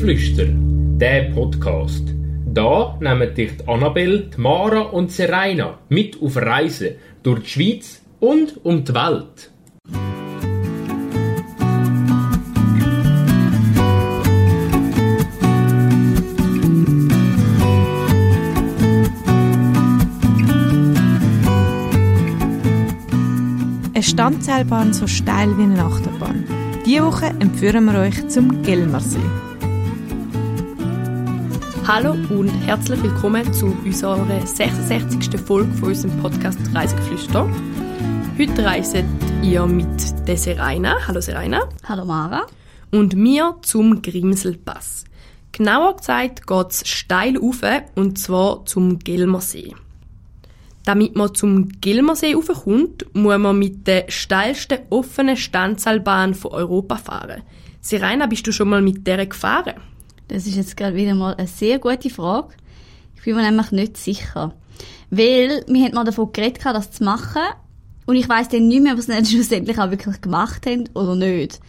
Reisegeflüster, der Podcast. Da nehmen dich die Annabelle, Mara und Serena mit auf Reisen durch die Schweiz und um die Welt. Eine Standseilbahn so steil wie eine Achterbahn. Diese Woche empfehlen wir euch zum Gelmersee. Hallo und herzlich willkommen zu unserer 66. Folge von unserem Podcast Reisegeflüster. Heute reisen ihr mit der Serena. Hallo Serena. Hallo Mara. Und mir zum Grimselpass. Genauer gesagt geht es steil rauf, und zwar zum Gelmersee. Damit man zum Gilmersee raufkommt, muss man mit der steilsten offenen Standseilbahn von Europa fahren. Serena, bist du schon mal mit der gefahren? Das ist jetzt gerade wieder mal eine sehr gute Frage. Ich bin mir nämlich nicht sicher. Weil, wir haben mal davon geredet, das zu machen. Und ich weiss dann nicht mehr, was wir schlussendlich auch wirklich gemacht haben oder nicht.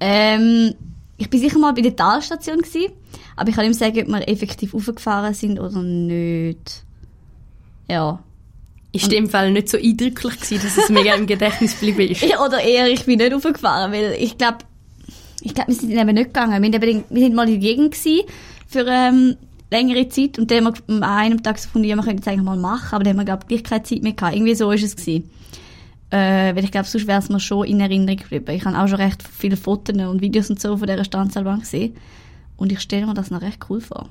Ähm, ich bin sicher mal bei der Talstation gewesen, aber ich kann nicht sagen, ob wir effektiv aufgefahren sind oder nicht. Ja. Ist in dem Fall nicht so eindrücklich gewesen, dass es mega im Gedächtnis geblieben ist? Oder eher, ich bin nicht aufgefahren, weil ich glaube, ich glaube, wir sind eben nicht gegangen. Wir, eben, wir sind mal in der Gegend gewesen für ähm, längere Zeit und dann haben wir an einem Tag gefunden, ja, wir können das eigentlich mal machen, aber dann haben wir, glaube ich, keine Zeit mehr gehabt. Irgendwie so ist es. Äh, weil ich glaube, sonst wäre es mir schon in Erinnerung geblieben. Ich habe auch schon recht viele Fotos und Videos und so von dieser Standseilbahn gesehen und ich stelle mir das noch recht cool vor.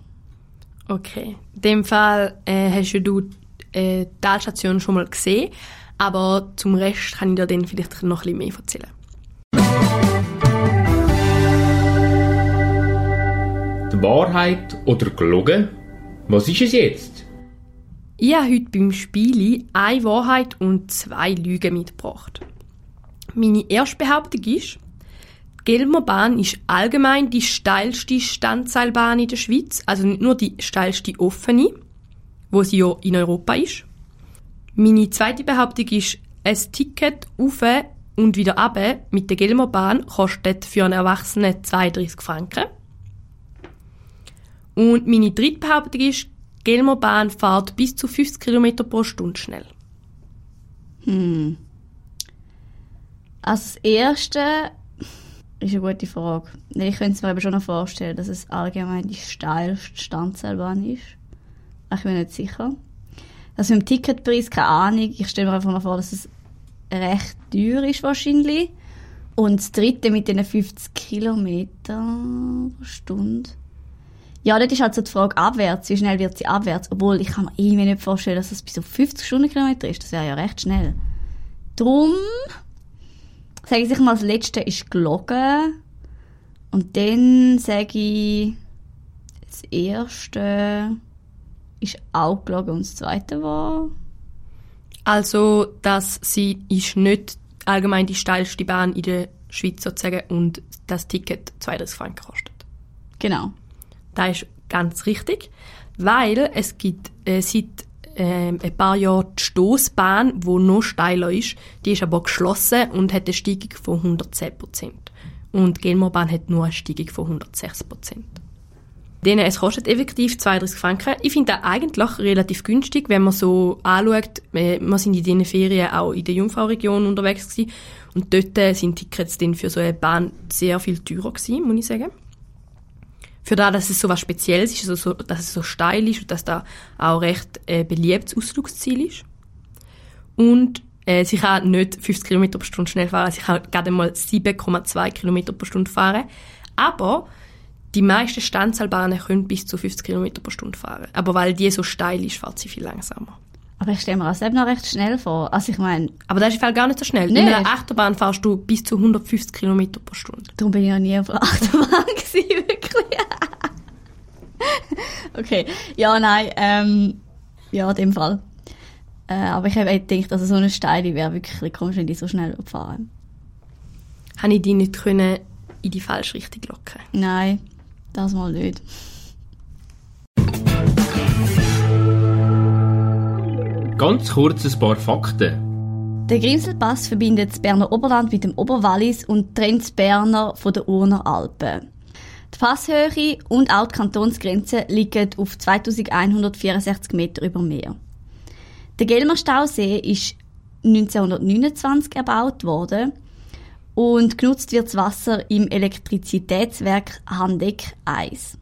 Okay. In dem Fall äh, hast du äh, die Talstation schon mal gesehen, aber zum Rest kann ich dir dann vielleicht noch ein bisschen mehr erzählen. Die Wahrheit oder gelogen? Was ist es jetzt? Ich habe heute beim Spiel eine Wahrheit und zwei Lügen mitgebracht. Meine erste Behauptung ist, die Gelmerbahn ist allgemein die steilste Standseilbahn in der Schweiz, also nicht nur die steilste offene, wo sie ja in Europa ist. Meine zweite Behauptung ist, ein Ticket auf und wieder ab mit der Gelmerbahn kostet für einen Erwachsenen 32 Franken. Und meine dritte Behauptung ist, Gelmerbahn fährt bis zu 50 km pro Stunde schnell. Hm. Als erste ist eine gute Frage. Ich könnte mir aber schon noch vorstellen, dass es allgemein die steilste Standseilbahn ist. Ich bin nicht sicher. Also mit dem Ticketpreis, keine Ahnung. Ich stelle mir einfach mal vor, dass es recht teuer ist wahrscheinlich. Und das dritte mit den 50 Kilometern pro Stunde. Ja, dort ist halt so die Frage abwärts. Wie schnell wird sie abwärts? Obwohl, ich kann mir irgendwie nicht vorstellen, dass es bis zu 50 Stundenkilometer ist. Das wäre ja recht schnell. Drum sage ich mal, das letzte ist gelogen. Und dann sage ich, das erste ist auch gelogen und das zweite war? Also, dass sie ist nicht allgemein die steilste Bahn in der Schweiz sozusagen und das Ticket 32 Franken kostet. Genau. Das ist ganz richtig, weil es gibt äh, seit äh, ein paar Jahren die Stoßbahn, die noch steiler ist. Die ist aber geschlossen und hat eine Steigung von 110 Prozent. Und die Gelmerbahn hat nur eine Steigung von 106 Prozent. Es kostet effektiv 32 Franken. Ich finde das eigentlich relativ günstig, wenn man so anschaut. Wir sind in diesen Ferien auch in der Jungfrau-Region unterwegs gewesen. Und dort sind Tickets für so eine Bahn sehr viel teurer gewesen, muss ich sagen. Für das, dass es so was Spezielles ist, also so, dass es so steil ist und dass da auch recht äh, beliebtes Ausflugsziel ist. Und äh, sie kann nicht 50 km pro Stunde schnell fahren, sie kann gerade mal 7,2 km pro Stunde fahren. Aber die meisten Standseilbahnen können bis zu 50 km pro Stunde fahren. Aber weil die so steil ist, fährt sie viel langsamer. Aber ich stelle mir das eben noch recht schnell vor. Also ich meine... Aber das ist im gar nicht so schnell. Nee. In einer Achterbahn fährst du bis zu 150 km pro Stunde. Darum bin ich ja nie auf einer Achterbahn gewesen, wirklich. okay. Ja, nein, ähm, ja, in dem Fall. Äh, aber ich habe gedacht, dass so eine Steile wäre wirklich komisch, wenn die so schnell fahren. Habe ich die nicht können in die falsche Richtung locken? Nein, das mal nicht. Ganz kurz ein paar Fakten. Der Grimselpass verbindet das Berner Oberland mit dem Oberwallis und trennt das Berner von den Urner Alpen. Die Fasshöhe und auch die Kantonsgrenze liegen auf 2164 Meter über Meer. Der Gelmer Stausee ist 1929 erbaut worden und genutzt wird das Wasser im Elektrizitätswerk Handeck 1.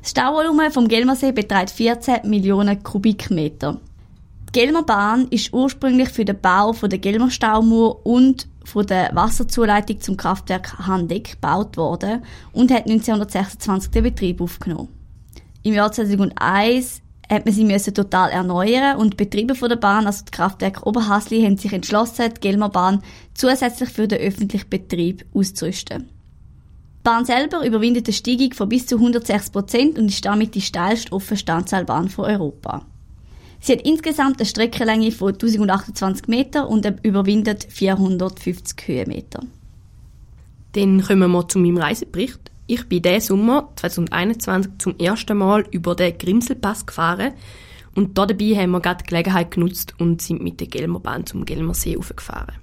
Das Stauvolumen vom Gelmersee beträgt 14 Millionen Kubikmeter. Die Gelmerbahn ist ursprünglich für den Bau von der Gelmer Staumauer und von der Wasserzuleitung zum Kraftwerk Handeck gebaut worden und hat 1926 den Betrieb aufgenommen. Im Jahr 2001 hat man sie müssen total erneuern und die Betriebe von der Bahn, also die Kraftwerke Oberhasli, haben sich entschlossen, die Gelmerbahn zusätzlich für den öffentlichen Betrieb auszurüsten. Die Bahn selber überwindet eine Steigung von bis zu 106 Prozent und ist damit die steilste offene Standseilbahn von Europa. Sie hat insgesamt eine Streckenlänge von 1028 Meter und überwindet 450 Höhenmeter. Dann kommen wir zu meinem Reisebericht. Ich bin diesen Sommer 2021 zum ersten Mal über den Grimselpass gefahren und dabei haben wir gerade die Gelegenheit genutzt und sind mit der Gelmerbahn zum Gelmersee aufgefahren.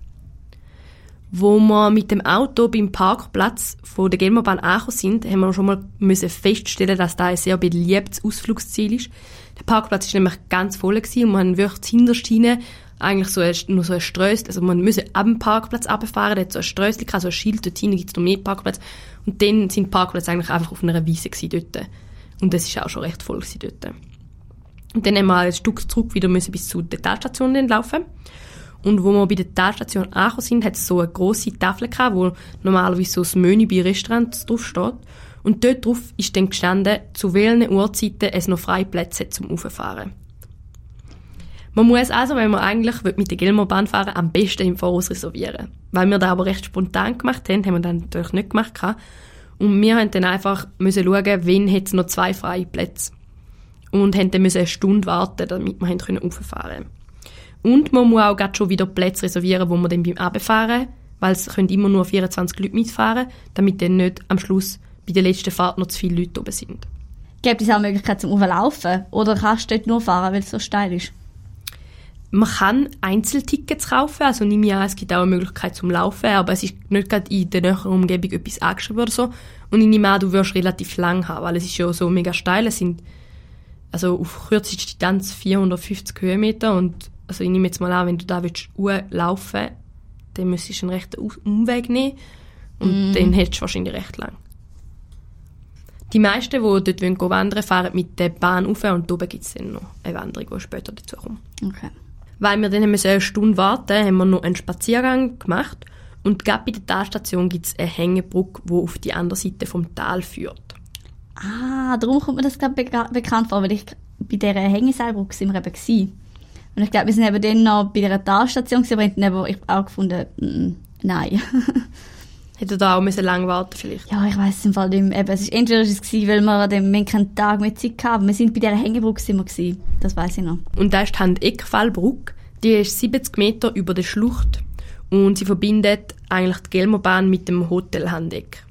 Wo wir mit dem Auto beim Parkplatz von der Gelmerbahn angekommen sind, haben wir schon mal müssen feststellen, dass da ein sehr beliebtes Ausflugsziel ist. Der Parkplatz ist nämlich ganz voll gewesen und man wirklich hinterst hinein eigentlich so ein, nur so ein Strössl, also man müsse ab dem Parkplatz runterfahren, da hat so ein Strössl so ein Schild, dort hinten gibt es noch mehr Parkplätze und dann sind die Parkplätze eigentlich einfach auf einer Wiese dort. Und das ist auch schon recht voll dort. Und dann haben wir ein Stück zurück wieder müssen bis zu der Talstation laufen. Und wo wir bei der Talstation angekommen sind, hat es so eine grosse Tafel gehabt, wo normalerweise so das Menü bei Restaurants draufsteht. Und dort drauf ist dann gestanden, zu welchen Uhrzeiten es noch freie Plätze hat zum Auffahren. Man muss also, wenn man eigentlich mit der Gilmorbahn fahren am besten im Voraus reservieren. Weil wir das aber recht spontan gemacht haben, haben wir dann natürlich nicht gemacht. Und wir haben dann einfach müssen schauen, hat es noch zwei freie Plätze. Und haben dann eine Stunde warten, damit wir können rauffahren Und man muss auch gerade schon wieder Plätze reservieren, wo man dann beim Abfahren, weil es können immer nur 24 Leute mitfahren, damit dann nicht am Schluss bei der letzten Fahrt noch zu viele Leute oben sind. Gibt es auch Möglichkeit zum Auflaufen? Oder kannst du dort nur fahren, weil es so steil ist? Man kann Einzeltickets kaufen, also nehme ich an, es gibt auch eine Möglichkeit zum Laufen, aber es ist nicht gerade in der näheren Umgebung etwas angeschrieben oder so. Und ich nehme an, du wirst relativ lang haben, weil es ist ja so mega steil, es sind also auf kürzeste Distanz 450 Höhenmeter und also ich nehme jetzt mal an, wenn du da willst laufen, dann müsstest du einen rechten Umweg nehmen und mm. dann hättest du wahrscheinlich recht lang. Die meisten, die dort wollen, wandern fahren mit der Bahn rauf und oben gibt es dann noch eine Wanderung, die später dazu kommt. Okay. Weil wir dann eine Stunde warten haben wir noch einen Spaziergang gemacht und gerade bei der Talstation gibt es eine Hängebrücke, die auf die andere Seite vom Tal führt. Ah, darum kommt mir das gerade be bekannt vor, weil ich bei dieser Hängeseilbrücke sind wir eben gewesen. Und ich glaube, wir sind eben dann noch bei dieser Talstation gewesen, aber ich habe auch gefunden, mm, nein. Hätte da auch müssen lang warten vielleicht? Ja, ich weiß es im Fall nicht mehr. Eben, es ist entweder ist es gewesen, weil wir an dem keinen Tag mehr Zeit hatten. Wir sind bei dieser Hängebrücke sind wir gewesen. Das weiß ich noch. Und da ist die Handeckfallbrücke. Die ist 70 Meter über der Schlucht und sie verbindet eigentlich die Gelmerbahn mit dem Hotel Handeck.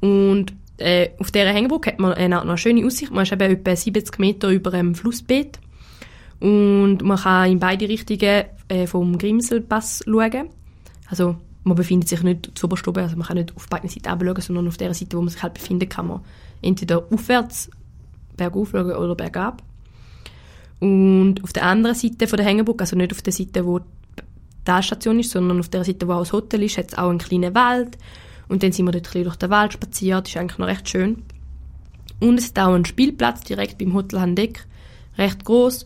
Und äh, auf dieser Hängebrücke hat man eine, eine schöne Aussicht. Man ist eben etwa 70 Meter über einem Flussbett und man kann in beide Richtungen äh, vom Grimselpass schauen. Also man befindet sich nicht zu oben, also man kann nicht auf beiden Seiten schauen, sondern auf der Seite, wo man sich halt befindet, kann man entweder aufwärts bergauf schauen oder bergab. Und auf der anderen Seite von der Hängebrücke, also nicht auf der Seite, wo die Talstation ist, sondern auf der Seite, wo auch das Hotel ist, hat es auch einen kleinen Wald. Und dann sind wir dort ein durch den Wald spaziert, ist eigentlich noch recht schön. Und es ist auch ein Spielplatz direkt beim Hotel Handeck, recht groß.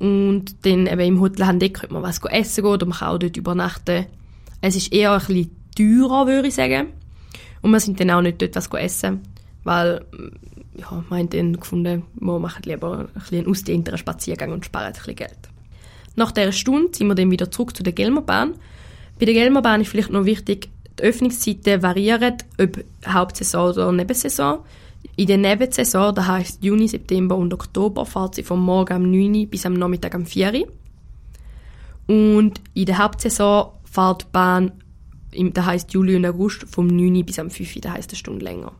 Und dann eben im Hotel Handeck könnte man was essen gehen oder man kann auch dort übernachten. Es ist eher ein bisschen teurer, würde ich sagen. Und wir sind dann auch nicht dort was essen, weil ja, wir haben dann gefunden, wir machen lieber ein bisschen einen ausdehnteren Spaziergang und sparen ein bisschen Geld. Nach dieser Stunde sind wir dann wieder zurück zu der Gelmerbahn. Bei der Gelmerbahn ist vielleicht noch wichtig, die Öffnungszeiten variieren, ob Hauptsaison oder Nebensaison. In der Nebensaison, das heisst Juni, September und Oktober, fährt sie vom Morgen um 9 Uhr bis am Nachmittag um 4 Uhr. Und in der Hauptsaison fährt die Bahn, das heisst Juli und August, vom 9 bis am 5 das heisst eine Stunde länger.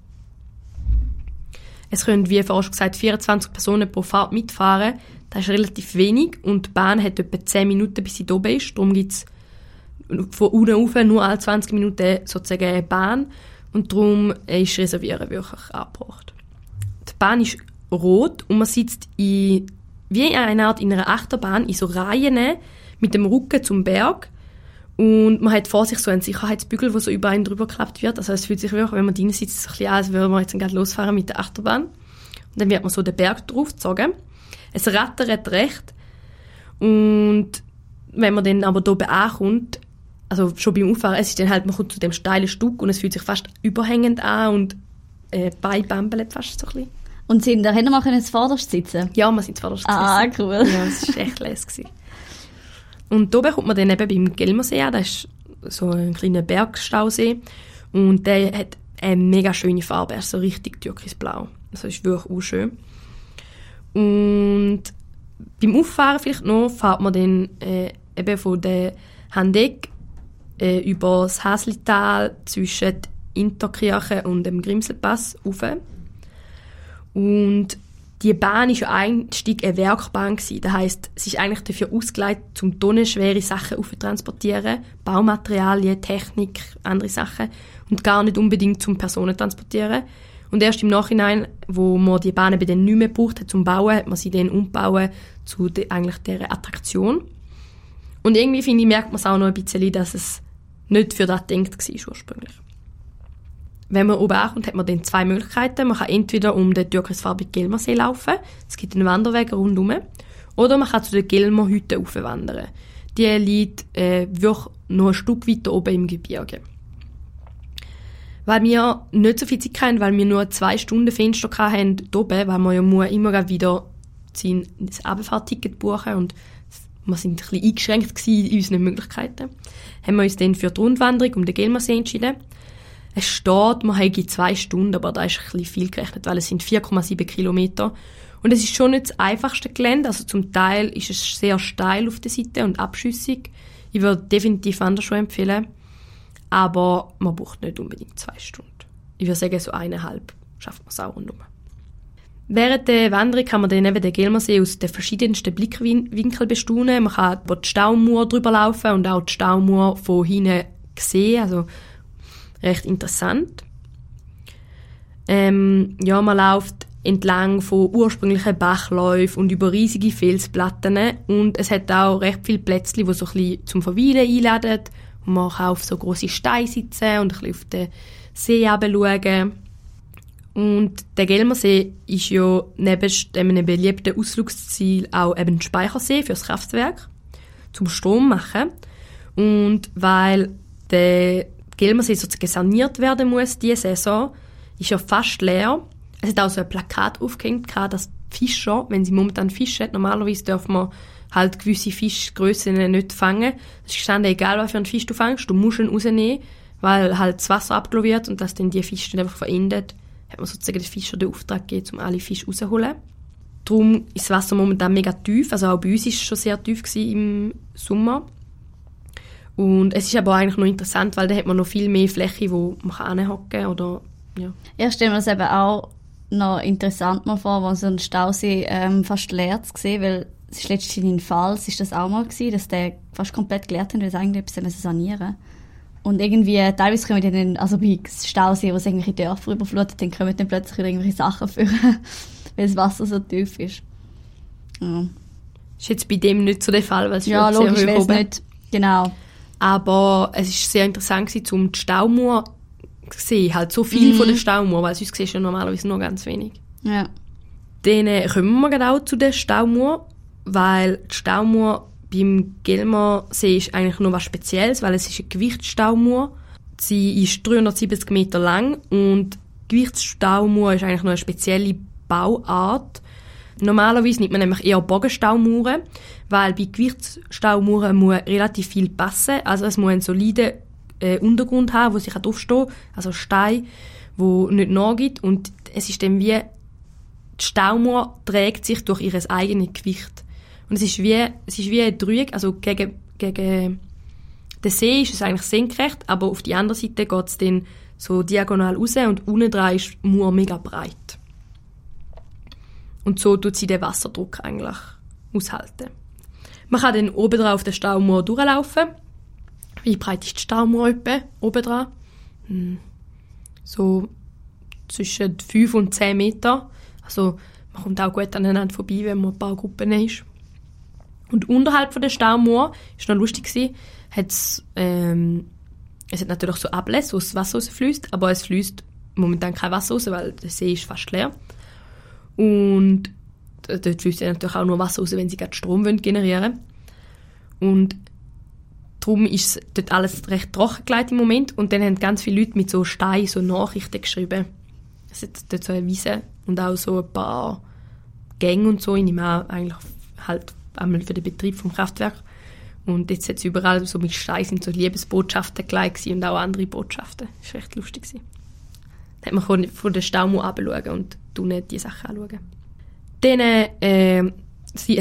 Es können, wie vorhin gesagt, 24 Personen pro Fahrt mitfahren. Das ist relativ wenig und die Bahn hat etwa 10 Minuten, bis sie oben ist. Darum gibt es von unten rauf nur alle 20 Minuten sozusagen eine Bahn. Und darum ist Reservieren wirklich angebracht. Die Bahn ist rot und man sitzt in, wie in einer Art in einer Achterbahn in so Reihen mit dem Rücken zum Berg. Und man hat vor sich so einen Sicherheitsbügel, der so über einen drüber geklappt wird. Also es fühlt sich wirklich, wenn man drin sitzt, so ein bisschen an, als würde man jetzt gerade losfahren mit der Achterbahn. Und dann wird man so den Berg draufgezogen. Es rattert recht. Und wenn man dann aber hier ankommt, also schon beim Auffahren, es ist dann halt, man kommt zu dem steilen Stück und es fühlt sich fast überhängend an und äh, Bein bambelt fast so ein bisschen. Und sind da hinten mal können vorderst sitzen? Ja, wir sind zuvorderst Ah, gesessen. cool. Ja, es war echt lässig. Und da kommt man dann eben beim Gelmersee an, das ist so ein kleiner Bergstausee und der hat eine mega schöne Farbe, er ist so richtig türkisblau. Also ist wirklich auch schön. Und beim Auffahren vielleicht noch fährt man dann äh, eben von der Handeck äh, über das Häslital zwischen Interkirche und dem Grimselpass rauf. Und die Bahn ist ja einstieg eine Werkbahn gewesen. Das heisst, es ist eigentlich dafür ausgelegt, zum tonnenschwere Sachen aufzutransportieren. Baumaterialien, Technik, andere Sachen. Und gar nicht unbedingt zum Personen transportieren. Und erst im Nachhinein, wo man die Bahn eben dann nicht mehr gebraucht hat zum Bauen, hat man sie dann umbauen zu de, eigentlich dieser Attraktion. Und irgendwie, finde ich, merkt man es auch noch ein bisschen, dass es nicht für das gedacht war ursprünglich. Wenn man oben ankommt, hat man dann zwei Möglichkeiten. Man kann entweder um den türkisfarbigen Gelmersee laufen, es gibt einen Wanderweg rundherum, oder man kann zu der Gelmer Hütte aufwandern. Die liegt äh, wirklich noch ein Stück weiter oben im Gebirge. Weil wir nicht so viel Zeit hatten, weil wir nur zwei Stunden Fenster hatten oben, weil man ja immer wieder sein Abfahrtticket buchen und wir sind ein bisschen eingeschränkt in unseren Möglichkeiten, haben wir uns dann für die Rundwanderung um den Gelmersee entschieden. Es steht, man hätte zwei Stunden, aber da ist ein bisschen viel gerechnet, weil es sind 4,7 Kilometer. Und es ist schon nicht das einfachste Gelände, also zum Teil ist es sehr steil auf der Seite und abschüssig. Ich würde definitiv Wanderschuhe empfehlen, aber man braucht nicht unbedingt zwei Stunden. Ich würde sagen, so eineinhalb schafft man es auch rundum. Während der Wanderung kann man dann eben den Gelmersee aus den verschiedensten Blickwinkeln bestaunen. Man kann über die Staumauer drüber laufen und auch die Staumauer von hinten sehen, also recht interessant. Ähm, ja, man läuft entlang von ursprünglichen Bachläufen und über riesige Felsplatten und es hat auch recht viele Plätzchen, die so ein bisschen zum Verweilen einladen man kann auf so große Steine sitzen und ein bisschen auf den See schauen. Und der Gelmersee ist ja neben einem beliebten Ausflugsziel auch eben ein Speichersee für das Kraftwerk zum Strom machen. Und weil der Gelmersee sozusagen saniert werden muss diese Saison, ist ja fast leer. Es hat auch so ein Plakat aufgehängt, dass Fischer, wenn sie momentan fischen, normalerweise dürfen man halt gewisse Fischgrössen nicht fangen. Es ist gestanden, egal was für einen Fisch du fängst, du musst ihn rausnehmen, weil halt das Wasser abgelassen wird und dass dann die Fische einfach verendet, hat man sozusagen den Fischer den Auftrag gegeben, um alle Fische rauszuholen. Darum ist das Wasser momentan mega tief, also auch bei uns war es schon sehr tief im Sommer. Und es ist aber eigentlich noch interessant, weil da hat man noch viel mehr Fläche, wo man anhocken kann oder ja. Ich stelle mir das eben auch noch interessant mal vor, wo so ein Stausee ähm, fast leer zu sehen, weil es ist letztens in Pfalz ist das auch mal gewesen, dass der fast komplett geleert hat, weil sie eigentlich etwas sanieren Und irgendwie, teilweise kommen dann, also bei Stausee, wo es irgendwelche Dörfer überflutet, dann kommen dann plötzlich irgendwelche Sachen führen, weil das Wasser so tief ist. Ja. Ist jetzt bei dem nicht so der Fall, weil es Ja, ist sehr logisch, hoch oben. nicht, genau. Aber es ist sehr interessant gewesen, um die Staumauer zu sehen, halt so viel Mhm. von der Staumauer, weil sonst siehst du ja normalerweise nur ganz wenig. Ja. Dann äh, kommen wir auch zu der Staumauer, weil die Staumauer beim Gelmersee ist eigentlich noch was Spezielles, weil es ist eine Gewichtsstaumauer. Sie ist 370 Meter lang und Gewichtsstaumauer ist eigentlich noch eine spezielle Bauart. Normalerweise nimmt man nämlich eher Bogenstaumauern, weil bei Gewichtsstaumauern muss relativ viel passen. Also es muss einen soliden äh, Untergrund haben, wo sich aufstehen kann, also Stein, wo nicht nachgibt. Und es ist dann wie, die Staumauer trägt sich durch ihr eigenes Gewicht. Und es ist wie, es ist wie ein Dreieck, also gegen, gegen den See ist es eigentlich senkrecht, aber auf die andere Seite geht es dann so diagonal raus und unten dran ist die Mauer mega breit. Und so tut sie den Wasserdruck eigentlich aushalten. Man kann dann oben drauf auf der Staumauer durchlaufen. Wie breit ist die Staumauer etwa? Oben dran? Hm. So zwischen 5 und 10 Meter. Also man kommt auch gut aneinander vorbei, wenn man ein paar Gruppen ist. Und unterhalb von der Staumauer, ist noch lustig gewesen, hat's, ähm, es hat natürlich so Ablässe, wo das Wasser rausfließt, aber es fließt momentan kein Wasser raus, weil der See ist fast leer. Und dort fließt natürlich auch nur Wasser raus, wenn sie gerade Strom generieren wollen. Und darum ist dort alles recht trocken gelegt im Moment. Und dann haben ganz viele Leute mit so Steinen so Nachrichten geschrieben. Es hat dort so eine Wiese und auch so ein paar Gänge und so. Ich nehme auch eigentlich halt einmal für den Betrieb vom Kraftwerk. Und jetzt hat es überall so mit Steinen sind so Liebesbotschaften gleich und auch andere Botschaften. Das war recht lustig. Gewesen. Da hat man von der Staumauer abschauen und du nicht die Sachen anschauen. Dann äh,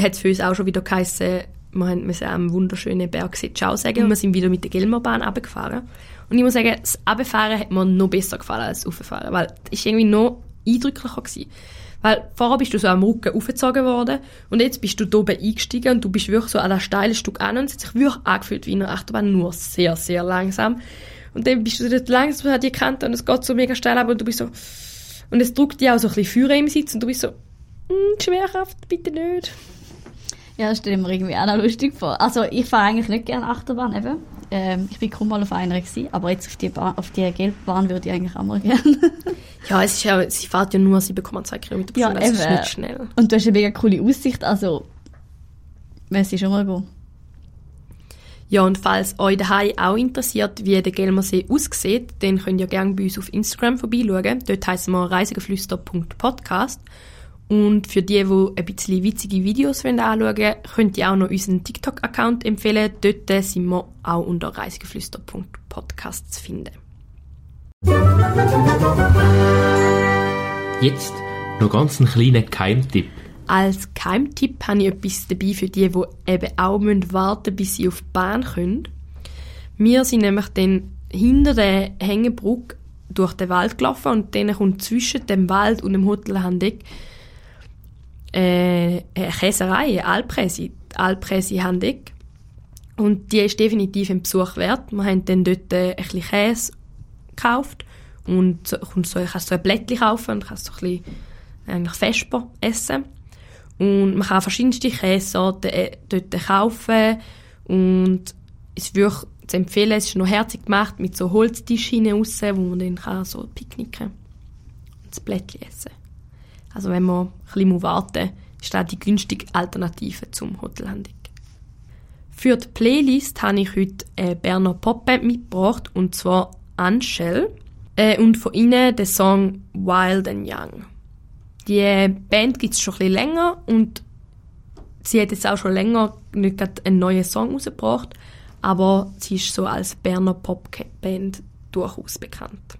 hat es für uns auch schon wieder geheißen, wir müssen am wunderschönen Bergsee Ciao sagen und wir sind wieder mit der Gelmerbahn runtergefahren. Und ich muss sagen, das Abfahren hat mir noch besser gefallen als das Auffahren, weil es irgendwie noch eindrücklicher gewesen. Weil vorher bist du so am Rücken aufgezogen worden und jetzt bist du da oben eingestiegen und du bist wirklich so an das steile Stück an und es hat sich wirklich angefühlt wie in einer Achterbahn, nur sehr, sehr langsam. Und dann bist du dort langsam an die Kante und es geht so mega steil ab und du bist so... Und es drückt dir auch so ein bisschen Feuer im Sitz und du bist so... Mm, Schwerkraft, bitte nicht. Ja, das stelle ich mir irgendwie auch noch lustig vor. Also ich fahre eigentlich nicht gerne Achterbahn eben. Ähm, ich bin kaum mal auf einer gewesen, aber jetzt auf die, Bahn, auf die Gelbbahn würde ich eigentlich auch mal gerne. ja, es ist ja, sie fährt ja nur 7,2 km pro Stunde, ja, das ist nicht schnell. Und du hast eine mega coole Aussicht, also müsste ich schon mal gehen. Ja, und falls euch daheim auch interessiert, wie der Gelmersee aussieht, dann könnt ihr gerne bei uns auf Instagram vorbeischauen. Dort heißen wir reisigeflüster.podcast. Und für die, die ein bisschen witzige Videos anschauen wollen, könnt ihr auch noch unseren TikTok-Account empfehlen. Dort sind wir auch unter reisigeflüster.podcast zu finden. Jetzt noch ganz einen kleinen Keimtipp. Als Keimtipp habe ich etwas dabei für die, die eben auch warten müssen, bis sie auf die Bahn können. Wir sind nämlich dann hinter der Hängebrücke durch den Wald gelaufen und dann kommt zwischen dem Wald und dem Hotel Handeck äh, eine Käserei, eine Alpresi, Alpresi Handeck. Und die ist definitiv ein Besuch wert. Wir haben dann dort äh, ein bisschen Käse gekauft und so, so, kannst so ein Blättchen kaufen und kannst so ein bisschen eigentlich Vesper essen. Und man kann verschiedenste Käsesorten äh, dort kaufen und es würde zu empfehlen, es ist noch herzig gemacht mit so Holztischen raus, wo man dann kann so picknicken und das Blättchen essen. Also wenn man ein bisschen warten muss, ist das die günstige Alternative zum Hotelhandig. Für die Playlist habe ich heute eine Berner Popband mitgebracht, und zwar Anshell. Äh, und von ihnen den Song Wild and Young. Die Band gibt es schon ein bisschen länger und sie hat jetzt auch schon länger nicht gerade einen neuen Song rausgebracht, aber sie ist so als Berner Popband durchaus bekannt.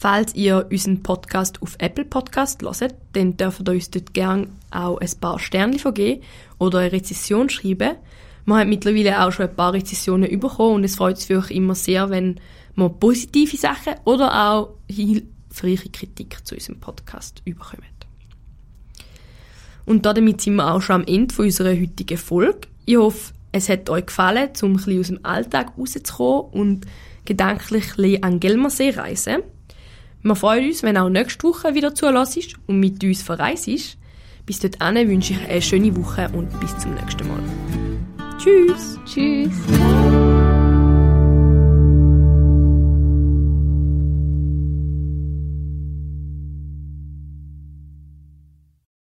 Falls ihr unseren Podcast auf Apple Podcast hört, dann dürft ihr uns dort gerne auch ein paar Sterne vergeben oder eine Rezession schreiben. Wir haben mittlerweile auch schon ein paar Rezessionen bekommen und es freut uns euch immer sehr, wenn wir positive Sachen oder auch hilfreiche Kritik zu unserem Podcast bekommen. Und damit sind wir auch schon am Ende unserer heutigen Folge. Ich hoffe, es hat euch gefallen, um ein bisschen aus dem Alltag rauszukommen und gedanklich ein an Gelmersee reisen. Wir freuen uns, wenn auch nächste Woche wieder zulässt und mit uns verreist. Bis dorthin wünsche ich eine schöne Woche und bis zum nächsten Mal. Tschüss! Tschüss!